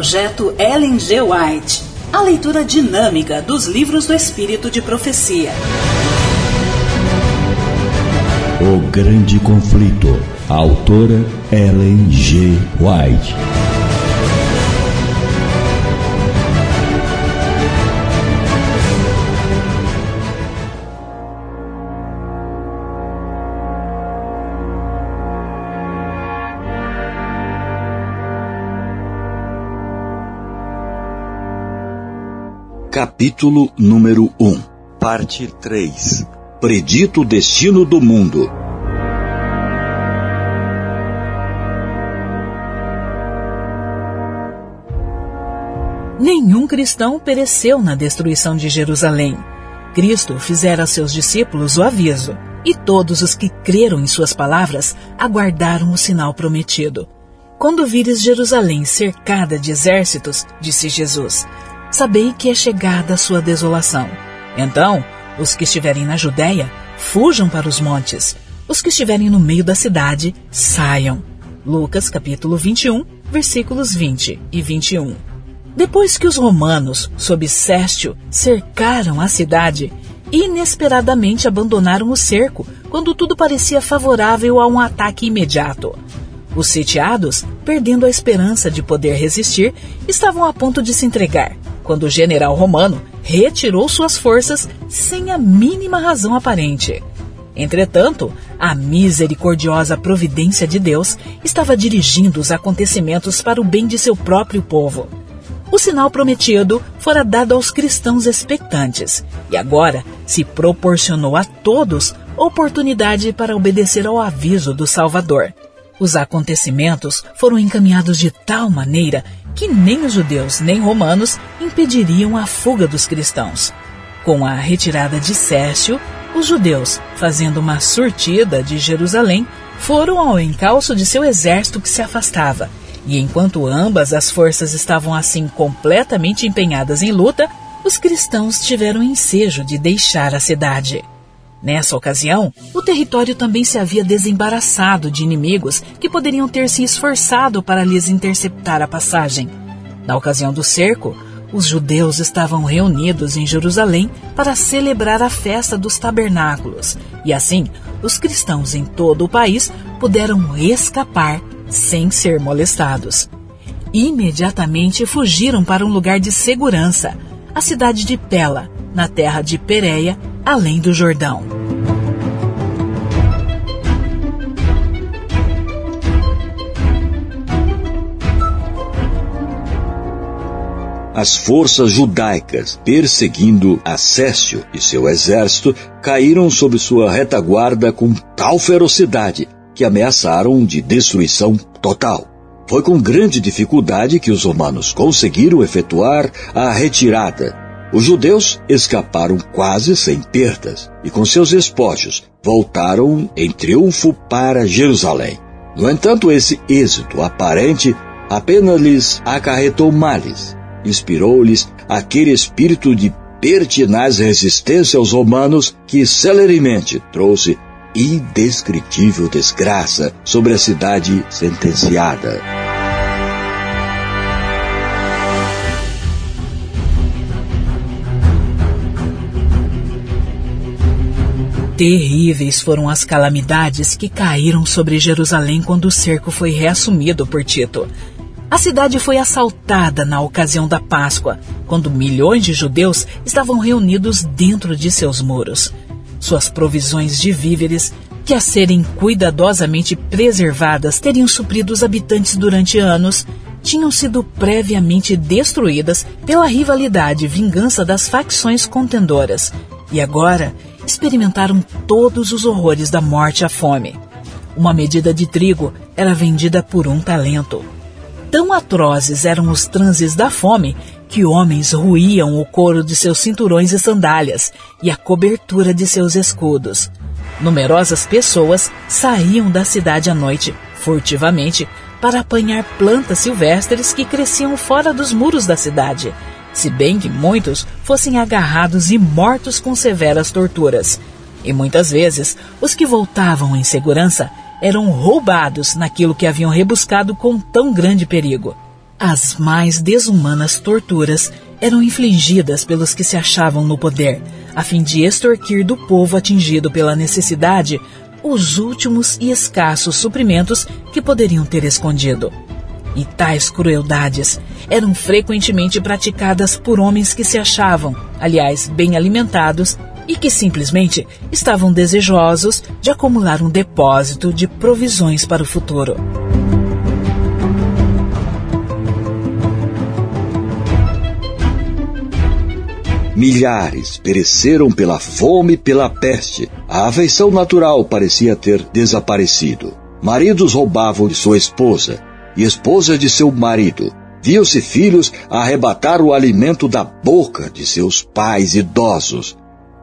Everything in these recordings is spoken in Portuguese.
Projeto Ellen G. White. A leitura dinâmica dos livros do Espírito de Profecia. O Grande Conflito. Autora Ellen G. White. Capítulo número 1 Parte 3 Predito o destino do mundo. Nenhum cristão pereceu na destruição de Jerusalém. Cristo fizera a seus discípulos o aviso, e todos os que creram em suas palavras aguardaram o sinal prometido. Quando vires Jerusalém cercada de exércitos, disse Jesus, sabei que é chegada a sua desolação. Então, os que estiverem na Judéia, fujam para os montes. Os que estiverem no meio da cidade, saiam. Lucas capítulo 21, versículos 20 e 21. Depois que os romanos, sob Céstio, cercaram a cidade, inesperadamente abandonaram o cerco quando tudo parecia favorável a um ataque imediato. Os sitiados, perdendo a esperança de poder resistir, estavam a ponto de se entregar quando o general romano retirou suas forças sem a mínima razão aparente. Entretanto, a misericordiosa providência de Deus estava dirigindo os acontecimentos para o bem de seu próprio povo. O sinal prometido fora dado aos cristãos expectantes, e agora se proporcionou a todos oportunidade para obedecer ao aviso do Salvador. Os acontecimentos foram encaminhados de tal maneira que nem os judeus nem romanos impediriam a fuga dos cristãos. Com a retirada de Cécio, os judeus, fazendo uma surtida de Jerusalém, foram ao encalço de seu exército que se afastava, e enquanto ambas as forças estavam assim completamente empenhadas em luta, os cristãos tiveram ensejo de deixar a cidade. Nessa ocasião, o território também se havia desembaraçado de inimigos que poderiam ter se esforçado para lhes interceptar a passagem. Na ocasião do cerco, os judeus estavam reunidos em Jerusalém para celebrar a festa dos tabernáculos, e assim os cristãos em todo o país puderam escapar sem ser molestados. Imediatamente fugiram para um lugar de segurança, a cidade de Pela, na terra de Pereia, além do Jordão. As forças judaicas, perseguindo Acécio e seu exército, caíram sob sua retaguarda com tal ferocidade que ameaçaram de destruição total. Foi com grande dificuldade que os romanos conseguiram efetuar a retirada os judeus escaparam quase sem perdas e, com seus espólios, voltaram em triunfo para Jerusalém. No entanto, esse êxito aparente apenas lhes acarretou males, inspirou-lhes aquele espírito de pertinaz resistência aos romanos que celeremente trouxe indescritível desgraça sobre a cidade sentenciada. Terríveis foram as calamidades que caíram sobre Jerusalém quando o cerco foi reassumido por Tito. A cidade foi assaltada na ocasião da Páscoa, quando milhões de judeus estavam reunidos dentro de seus muros. Suas provisões de víveres, que a serem cuidadosamente preservadas teriam suprido os habitantes durante anos, tinham sido previamente destruídas pela rivalidade e vingança das facções contendoras. E agora experimentaram todos os horrores da morte à fome. Uma medida de trigo era vendida por um talento. Tão atrozes eram os transes da fome que homens ruíam o couro de seus cinturões e sandálias e a cobertura de seus escudos. Numerosas pessoas saíam da cidade à noite, furtivamente, para apanhar plantas silvestres que cresciam fora dos muros da cidade se bem que muitos fossem agarrados e mortos com severas torturas. E muitas vezes, os que voltavam em segurança eram roubados naquilo que haviam rebuscado com tão grande perigo. As mais desumanas torturas eram infligidas pelos que se achavam no poder, a fim de extorquir do povo atingido pela necessidade os últimos e escassos suprimentos que poderiam ter escondido. E tais crueldades eram frequentemente praticadas por homens que se achavam, aliás, bem alimentados e que simplesmente estavam desejosos de acumular um depósito de provisões para o futuro. Milhares pereceram pela fome e pela peste. A afeição natural parecia ter desaparecido. Maridos roubavam de sua esposa e esposa de seu marido. Viam-se filhos arrebatar o alimento da boca de seus pais idosos.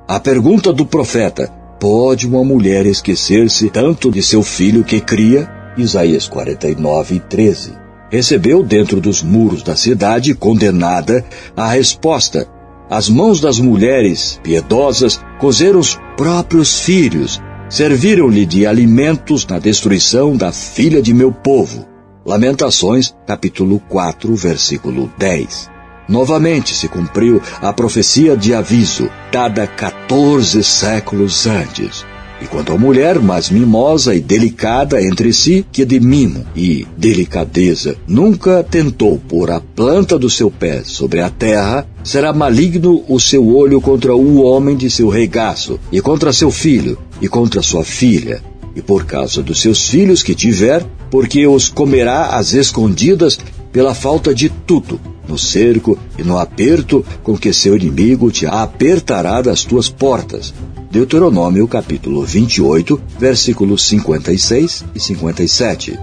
A pergunta do profeta: Pode uma mulher esquecer-se tanto de seu filho que cria? Isaías 49, 13. Recebeu dentro dos muros da cidade condenada a resposta: as mãos das mulheres piedosas cozeram os próprios filhos, serviram-lhe de alimentos na destruição da filha de meu povo. Lamentações, capítulo 4, versículo 10. Novamente se cumpriu a profecia de aviso, dada 14 séculos antes. E quanto à mulher mais mimosa e delicada entre si que de mimo e delicadeza nunca tentou pôr a planta do seu pé sobre a terra, será maligno o seu olho contra o homem de seu regaço, e contra seu filho, e contra sua filha, e por causa dos seus filhos que tiver, porque os comerá às escondidas pela falta de tudo, no cerco e no aperto com que seu inimigo te apertará das tuas portas, Deuteronômio capítulo 28, versículos 56 e 57.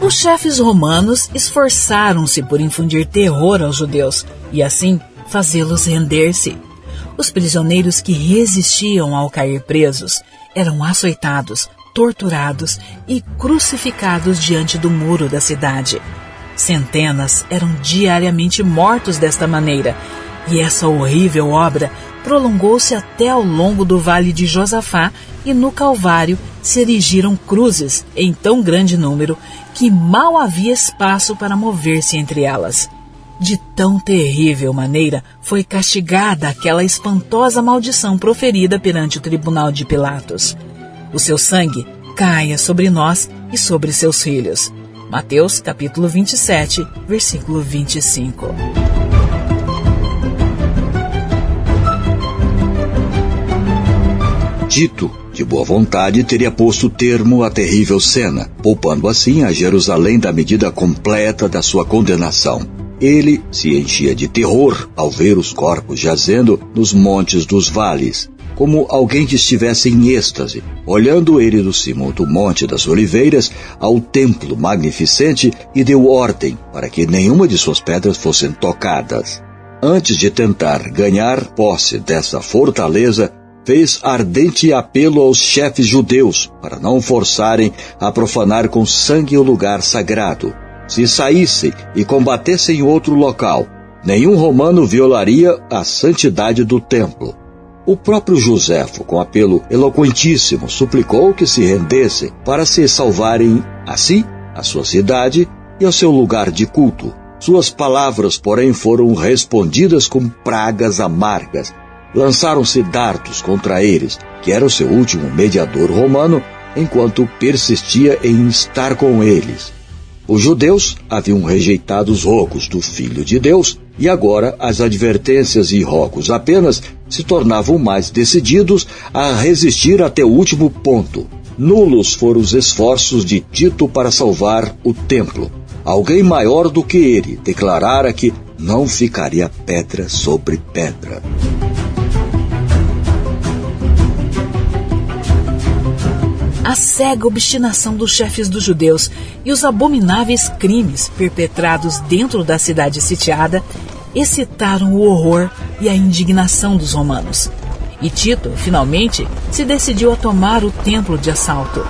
Os chefes romanos esforçaram-se por infundir terror aos judeus e assim fazê-los render-se. Os prisioneiros que resistiam ao cair presos eram açoitados, torturados e crucificados diante do muro da cidade. Centenas eram diariamente mortos desta maneira, e essa horrível obra prolongou-se até ao longo do vale de Josafá e no Calvário se erigiram cruzes em tão grande número que mal havia espaço para mover-se entre elas. De tão terrível maneira foi castigada aquela espantosa maldição proferida perante o tribunal de Pilatos. O seu sangue caia sobre nós e sobre seus filhos. Mateus capítulo 27, versículo 25. Tito, de boa vontade, teria posto termo à terrível cena, poupando assim a Jerusalém da medida completa da sua condenação. Ele se enchia de terror ao ver os corpos jazendo nos montes dos vales, como alguém que estivesse em êxtase, olhando ele do cimo do Monte das Oliveiras ao templo magnificente e deu ordem para que nenhuma de suas pedras fossem tocadas. Antes de tentar ganhar posse dessa fortaleza, fez ardente apelo aos chefes judeus para não forçarem a profanar com sangue o lugar sagrado. Se saíssem e combatessem outro local, nenhum romano violaria a santidade do templo. O próprio Joséfo, com apelo eloquentíssimo, suplicou que se rendessem para se salvarem a si, a sua cidade e ao seu lugar de culto. Suas palavras, porém, foram respondidas com pragas amargas. Lançaram-se dardos contra eles, que era o seu último mediador romano, enquanto persistia em estar com eles. Os judeus haviam rejeitado os rogos do Filho de Deus e agora as advertências e rogos apenas se tornavam mais decididos a resistir até o último ponto. Nulos foram os esforços de Tito para salvar o templo. Alguém maior do que ele declarara que não ficaria pedra sobre pedra. A cega obstinação dos chefes dos judeus e os abomináveis crimes perpetrados dentro da cidade sitiada excitaram o horror e a indignação dos romanos. E Tito, finalmente, se decidiu a tomar o templo de assalto.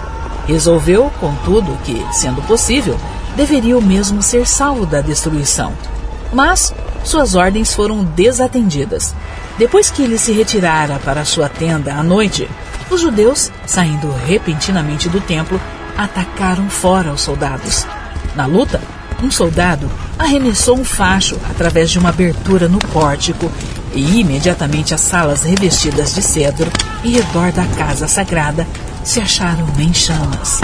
Resolveu, contudo, que, sendo possível, deveria o mesmo ser salvo da destruição. Mas suas ordens foram desatendidas. Depois que ele se retirara para sua tenda à noite, Os judeus, saindo repentinamente do templo, atacaram fora os soldados. Na luta, um soldado arremessou um facho através de uma abertura no pórtico e imediatamente as salas revestidas de cedro em redor da casa sagrada se acharam em chamas.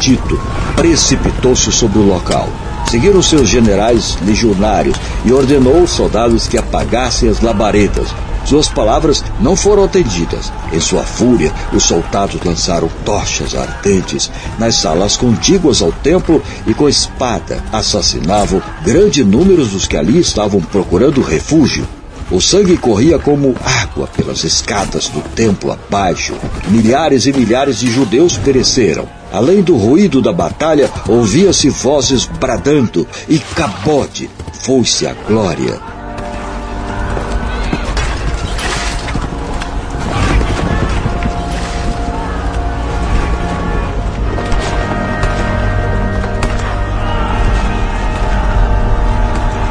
Tito precipitou-se sobre o local. Seguiram seus generais legionários e ordenou aos soldados que apagassem as labaredas. Suas palavras não foram atendidas. Em sua fúria, os soldados lançaram tochas ardentes nas salas contíguas ao templo e com espada assassinavam grande número dos que ali estavam procurando refúgio. O sangue corria como água pelas escadas do templo abaixo. Milhares e milhares de judeus pereceram. Além do ruído da batalha, ouvia-se vozes bradando e cabote. Foi-se a glória.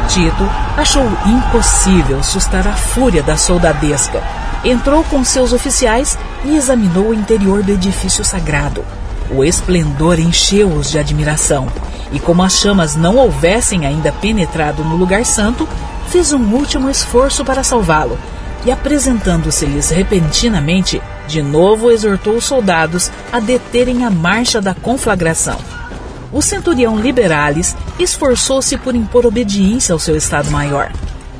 Tito achou impossível sustar a fúria da soldadesca. Entrou com seus oficiais e examinou o interior do edifício sagrado. O esplendor encheu-os de admiração, e como as chamas não houvessem ainda penetrado no lugar santo, fez um último esforço para salvá-lo, e apresentando-se-lhes repentinamente, de novo exortou os soldados a deterem a marcha da conflagração o centurião Liberalis esforçou-se por impor obediência ao seu Estado-Maior,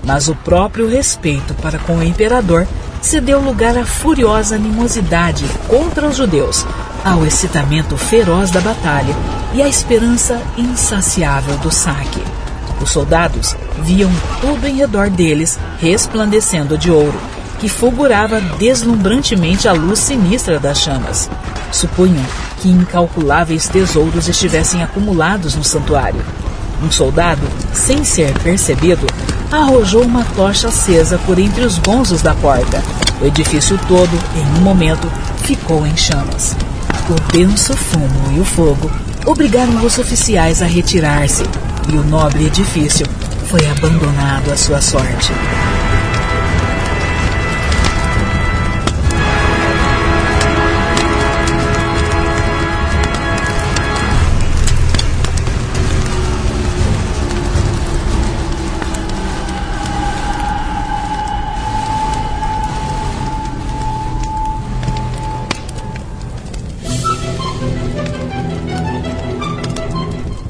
mas o próprio respeito para com o imperador cedeu lugar à furiosa animosidade contra os judeus, ao excitamento feroz da batalha e à esperança insaciável do saque. Os soldados viam tudo em redor deles resplandecendo de ouro, que fulgurava deslumbrantemente a luz sinistra das chamas. Supunham que incalculáveis tesouros estivessem acumulados no santuário. Um soldado, sem ser percebido, arrojou uma tocha acesa por entre os gonzos da porta. O edifício todo, em um momento, ficou em chamas. O denso fumo e o fogo obrigaram os oficiais a retirar-se e o nobre edifício foi abandonado à sua sorte.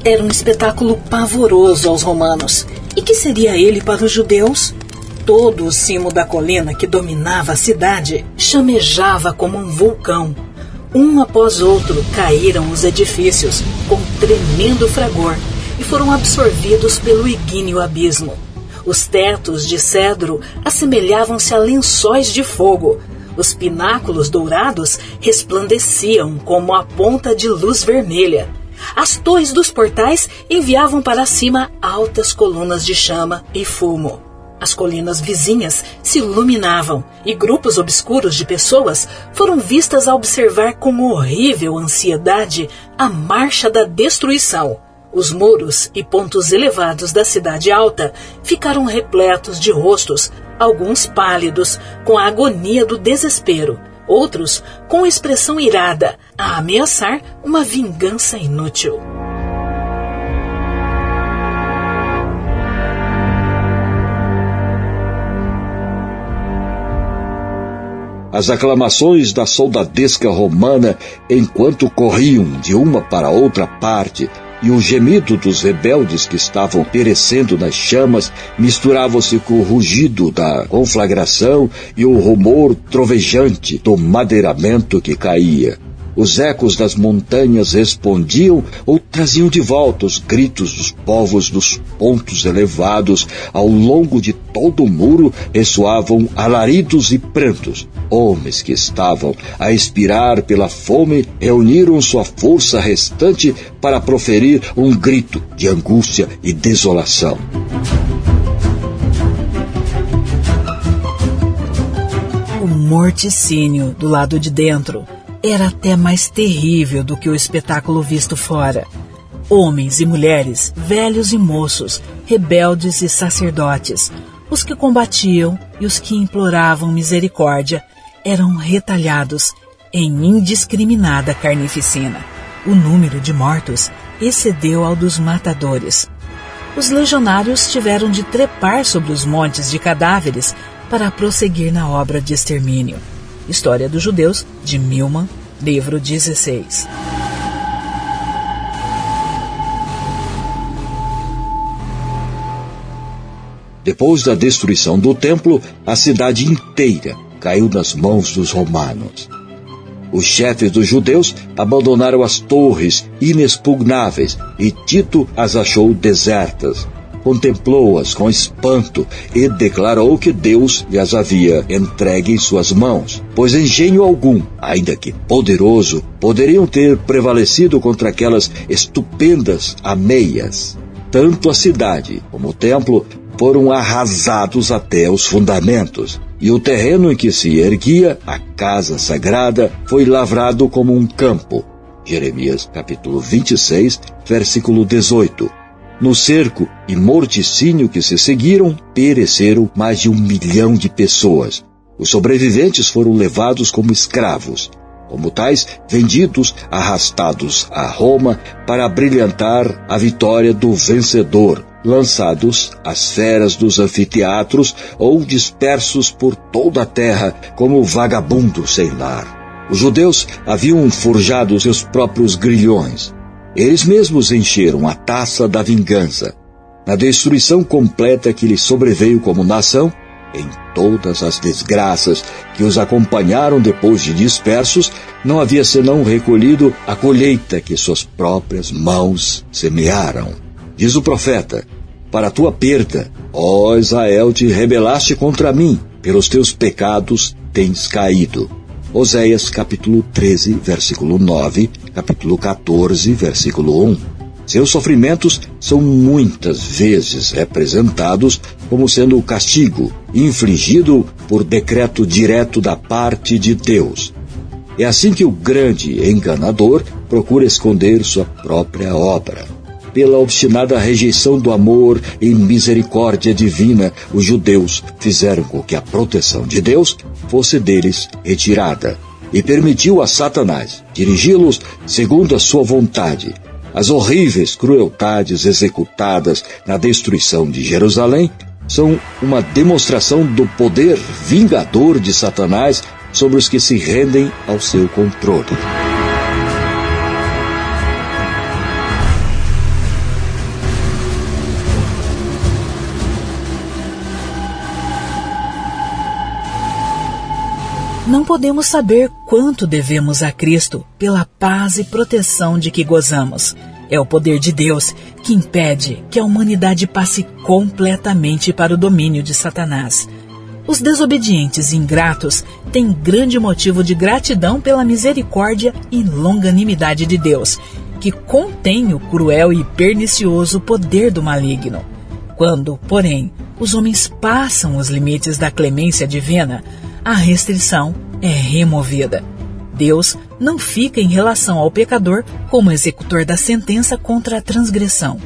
Era um espetáculo pavoroso aos romanos. E que seria ele para os judeus? Todo o cimo da colina que dominava a cidade chamejava como um vulcão. Um após outro caíram os edifícios com tremendo fragor e foram absorvidos pelo igíneo abismo. Os tetos de cedro assemelhavam-se a lençóis de fogo. Os pináculos dourados resplandeciam como a ponta de luz vermelha. As torres dos portais enviavam para cima altas colunas de chama e fumo. As colinas vizinhas se iluminavam e grupos obscuros de pessoas foram vistas a observar com horrível ansiedade a marcha da destruição. Os muros e pontos elevados da cidade alta ficaram repletos de rostos, alguns pálidos, com a agonia do desespero, outros com expressão irada, a ameaçar uma vingança inútil. As aclamações da soldadesca romana, enquanto corriam de uma para outra parte, e o gemido dos rebeldes que estavam perecendo nas chamas misturava-se com o rugido da conflagração e o rumor trovejante do madeiramento que caía. Os ecos das montanhas respondiam ou traziam de volta os gritos dos povos dos pontos elevados. Ao longo de todo o muro ressoavam alaridos e prantos. Homens que estavam a expirar pela fome reuniram sua força restante para proferir um grito de angústia e desolação. O morticínio do lado de dentro era até mais terrível do que o espetáculo visto fora. homens e mulheres, velhos e moços, rebeldes e sacerdotes, os que combatiam e os que imploravam misericórdia, eram retalhados em indiscriminada carnificina. O número de mortos excedeu ao dos matadores. Os legionários tiveram de trepar sobre os montes de cadáveres para prosseguir na obra de extermínio. História dos Judeus, de Milman, livro 16. Depois da destruição do templo, a cidade inteira caiu nas mãos dos romanos. Os chefes dos judeus abandonaram as torres inexpugnáveis e Tito as achou desertas. Contemplou-as com espanto e declarou que Deus lhes havia entregue em suas mãos, pois engenho algum, ainda que poderoso, poderiam ter prevalecido contra aquelas estupendas ameias. Tanto a cidade como o templo foram arrasados até os fundamentos, e o terreno em que se erguia a casa sagrada foi lavrado como um campo. Jeremias capítulo 26, versículo 18. No cerco e morticínio que se seguiram, pereceram mais de um milhão de pessoas. Os sobreviventes foram levados como escravos, como tais, vendidos, arrastados a Roma para brilhantar a vitória do vencedor, lançados às feras dos anfiteatros ou dispersos por toda a terra como vagabundos sem lar. Os judeus haviam forjado seus próprios grilhões. Eles mesmos encheram a taça da vingança. Na destruição completa que lhes sobreveio como nação, em todas as desgraças que os acompanharam depois de dispersos, não havia senão recolhido a colheita que suas próprias mãos semearam. Diz o profeta: Para tua perda, ó Israel, te rebelaste contra mim, pelos teus pecados tens caído. Oséias capítulo 13, versículo 9, capítulo 14, versículo 1. Seus sofrimentos são muitas vezes representados como sendo o castigo infligido por decreto direto da parte de Deus. É assim que o grande enganador procura esconder sua própria obra. Pela obstinada rejeição do amor e misericórdia divina, os judeus fizeram com que a proteção de Deus fosse deles retirada e permitiu a Satanás dirigi-los segundo a sua vontade, as horríveis crueldades executadas na destruição de Jerusalém são uma demonstração do poder vingador de Satanás sobre os que se rendem ao seu controle. Não podemos saber quanto devemos a Cristo pela paz e proteção de que gozamos. É o poder de Deus que impede que a humanidade passe completamente para o domínio de Satanás. Os desobedientes e ingratos têm grande motivo de gratidão pela misericórdia e longanimidade de Deus, que contém o cruel e pernicioso poder do maligno. Quando, porém, os homens passam os limites da clemência divina, a restrição é removida. Deus não fica em relação ao pecador como executor da sentença contra a transgressão,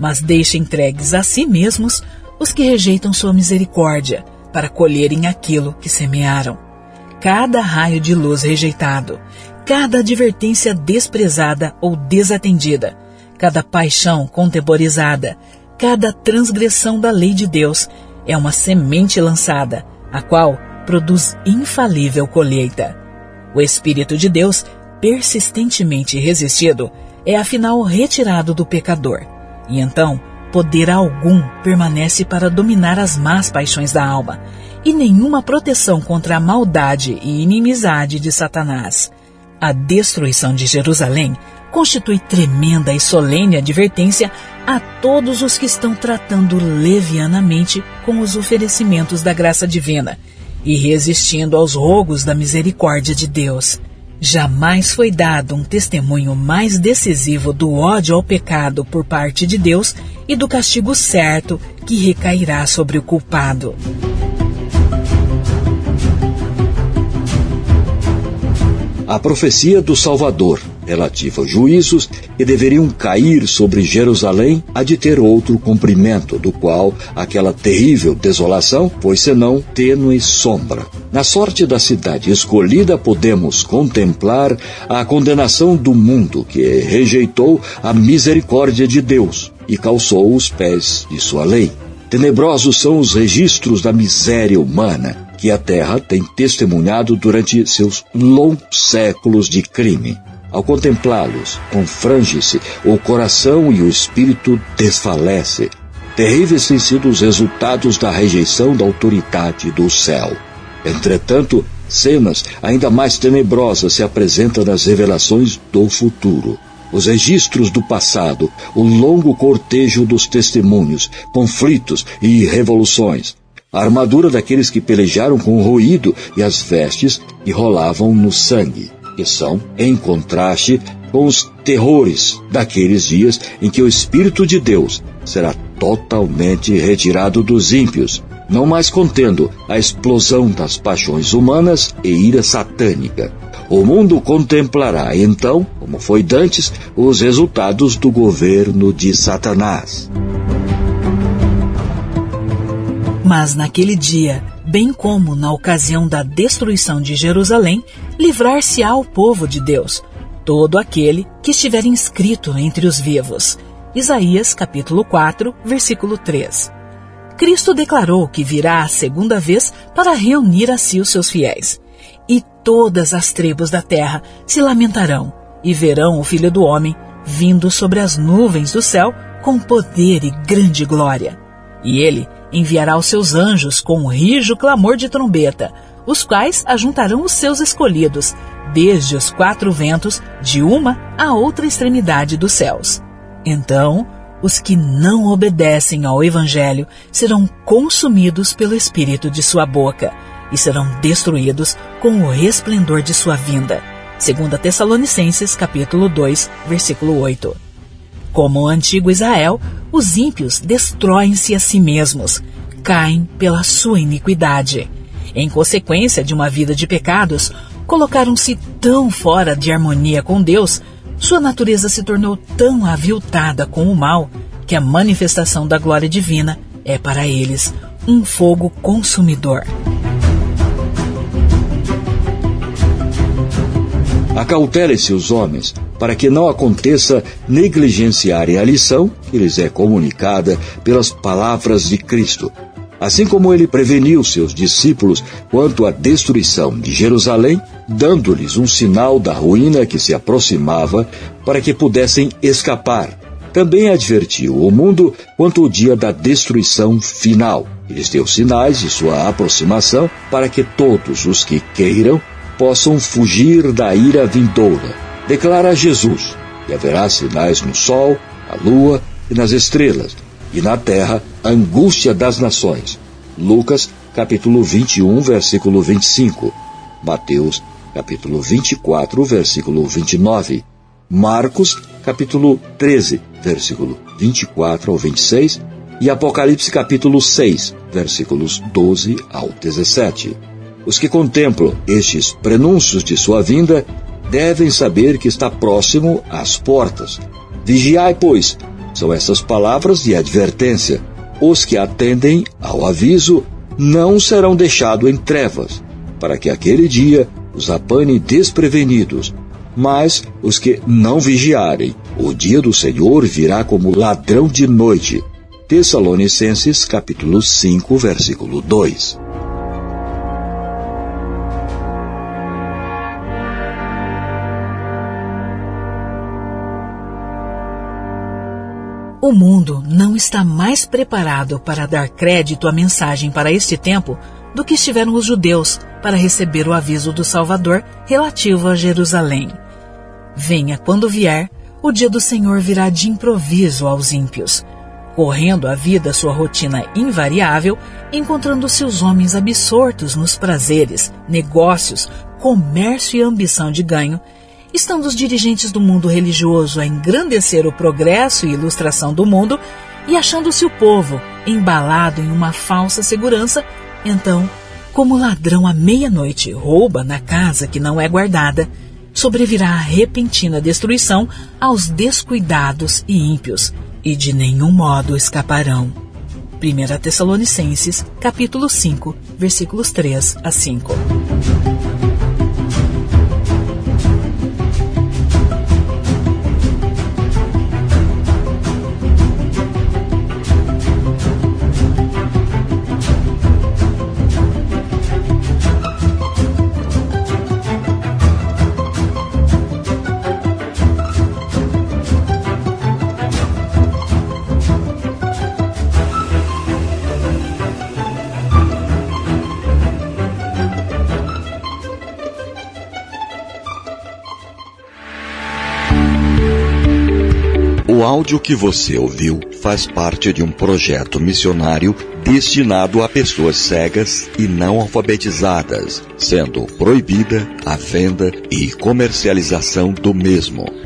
mas deixa entregues a si mesmos os que rejeitam sua misericórdia, para colherem aquilo que semearam. Cada raio de luz rejeitado, cada advertência desprezada ou desatendida, cada paixão contemporizada, cada transgressão da lei de Deus é uma semente lançada, a qual produz infalível colheita. O Espírito de Deus, persistentemente resistido, é afinal retirado do pecador, e então poder algum permanece para dominar as más paixões da alma, e nenhuma proteção contra a maldade e inimizade de Satanás. A destruição de Jerusalém constitui tremenda e solene advertência a todos os que estão tratando levianamente com os oferecimentos da graça divina e resistindo aos rogos da misericórdia de Deus. Jamais foi dado um testemunho mais decisivo do ódio ao pecado por parte de Deus e do castigo certo que recairá sobre o culpado. A profecia do Salvador relativa aos juízos que deveriam cair sobre Jerusalém há de ter outro cumprimento, do qual aquela terrível desolação foi senão tênue sombra. Na sorte da cidade escolhida podemos contemplar a condenação do mundo que rejeitou a misericórdia de Deus e calçou os pés de sua lei. Tenebrosos são os registros da miséria humana que a Terra tem testemunhado durante seus longos séculos de crime. Ao contemplá-los, confrange-se o coração e o espírito desfalece. Terríveis têm sido os resultados da rejeição da autoridade do céu. Entretanto, cenas ainda mais tenebrosas se apresentam nas revelações do futuro. Os registros do passado, o longo cortejo dos testemunhos, conflitos e revoluções, a armadura daqueles que pelejaram com o ruído e as vestes que rolavam no sangue são em contraste com os terrores daqueles dias em que o Espírito de Deus será totalmente retirado dos ímpios, não mais contendo a explosão das paixões humanas e ira satânica. O mundo contemplará então, como foi dantes, os resultados do governo de Satanás. Mas naquele dia, bem como na ocasião da destruição de Jerusalém, livrar-se-á o povo de Deus, todo aquele que estiver inscrito entre os vivos. Isaías capítulo 4, versículo 3. Cristo declarou que virá a segunda vez para reunir a si os seus fiéis. E todas as tribos da terra se lamentarão e verão o Filho do Homem vindo sobre as nuvens do céu com poder e grande glória. E ele enviará os seus anjos com um rijo clamor de trombeta, os quais ajuntarão os seus escolhidos, desde os quatro ventos, de uma a outra extremidade dos céus. Então, os que não obedecem ao Evangelho serão consumidos pelo espírito de sua boca e serão destruídos com o resplendor de sua vinda. 2 Tessalonicenses capítulo 2, versículo 8. Como o antigo Israel, os ímpios destroem-se a si mesmos, caem pela sua iniquidade. Em consequência de uma vida de pecados, colocaram-se tão fora de harmonia com Deus, sua natureza se tornou tão aviltada com o mal, que a manifestação da glória divina é para eles um fogo consumidor. Acautele-se os homens, para que não aconteça negligenciarem a lição que lhes é comunicada pelas palavras de Cristo. Assim como ele preveniu seus discípulos quanto à destruição de Jerusalém, dando-lhes um sinal da ruína que se aproximava para que pudessem escapar. Também advertiu o mundo quanto ao dia da destruição final. Eles deu sinais de sua aproximação para que todos os que queiram possam fugir da ira vindoura. Declara Jesus que haverá sinais no sol, na lua e nas estrelas, e na terra a angústia das nações. Lucas, capítulo 21, versículo 25. Mateus, capítulo 24, versículo 29. Marcos, capítulo 13, versículo 24 ao 26. E Apocalipse, capítulo 6, versículos 12 ao 17. Os que contemplam estes prenúncios de sua vinda devem saber que está próximo às portas. Vigiai, pois, são essas palavras de advertência. Os que atendem ao aviso não serão deixados em trevas, para que aquele dia os apane desprevenidos. Mas os que não vigiarem, o dia do Senhor virá como ladrão de noite. Tessalonicenses capítulo 5, versículo 2. O mundo não está mais preparado para dar crédito à mensagem para este tempo do que estiveram os judeus para receber o aviso do Salvador relativo a Jerusalém. Venha quando vier, o dia do Senhor virá de improviso aos ímpios, correndo a vida sua rotina invariável, encontrando-se os homens absortos nos prazeres, negócios, comércio e ambição de ganho, estando os dirigentes do mundo religioso a engrandecer o progresso e ilustração do mundo e achando-se o povo embalado em uma falsa segurança, então, como ladrão à meia-noite rouba na casa que não é guardada, sobrevirá a repentina destruição aos descuidados e ímpios, e de nenhum modo escaparão. 1 Tessalonicenses, capítulo 5, versículos 3 a 5. Áudio que você ouviu faz parte de um projeto missionário destinado a pessoas cegas e não alfabetizadas, sendo proibida a venda e comercialização do mesmo.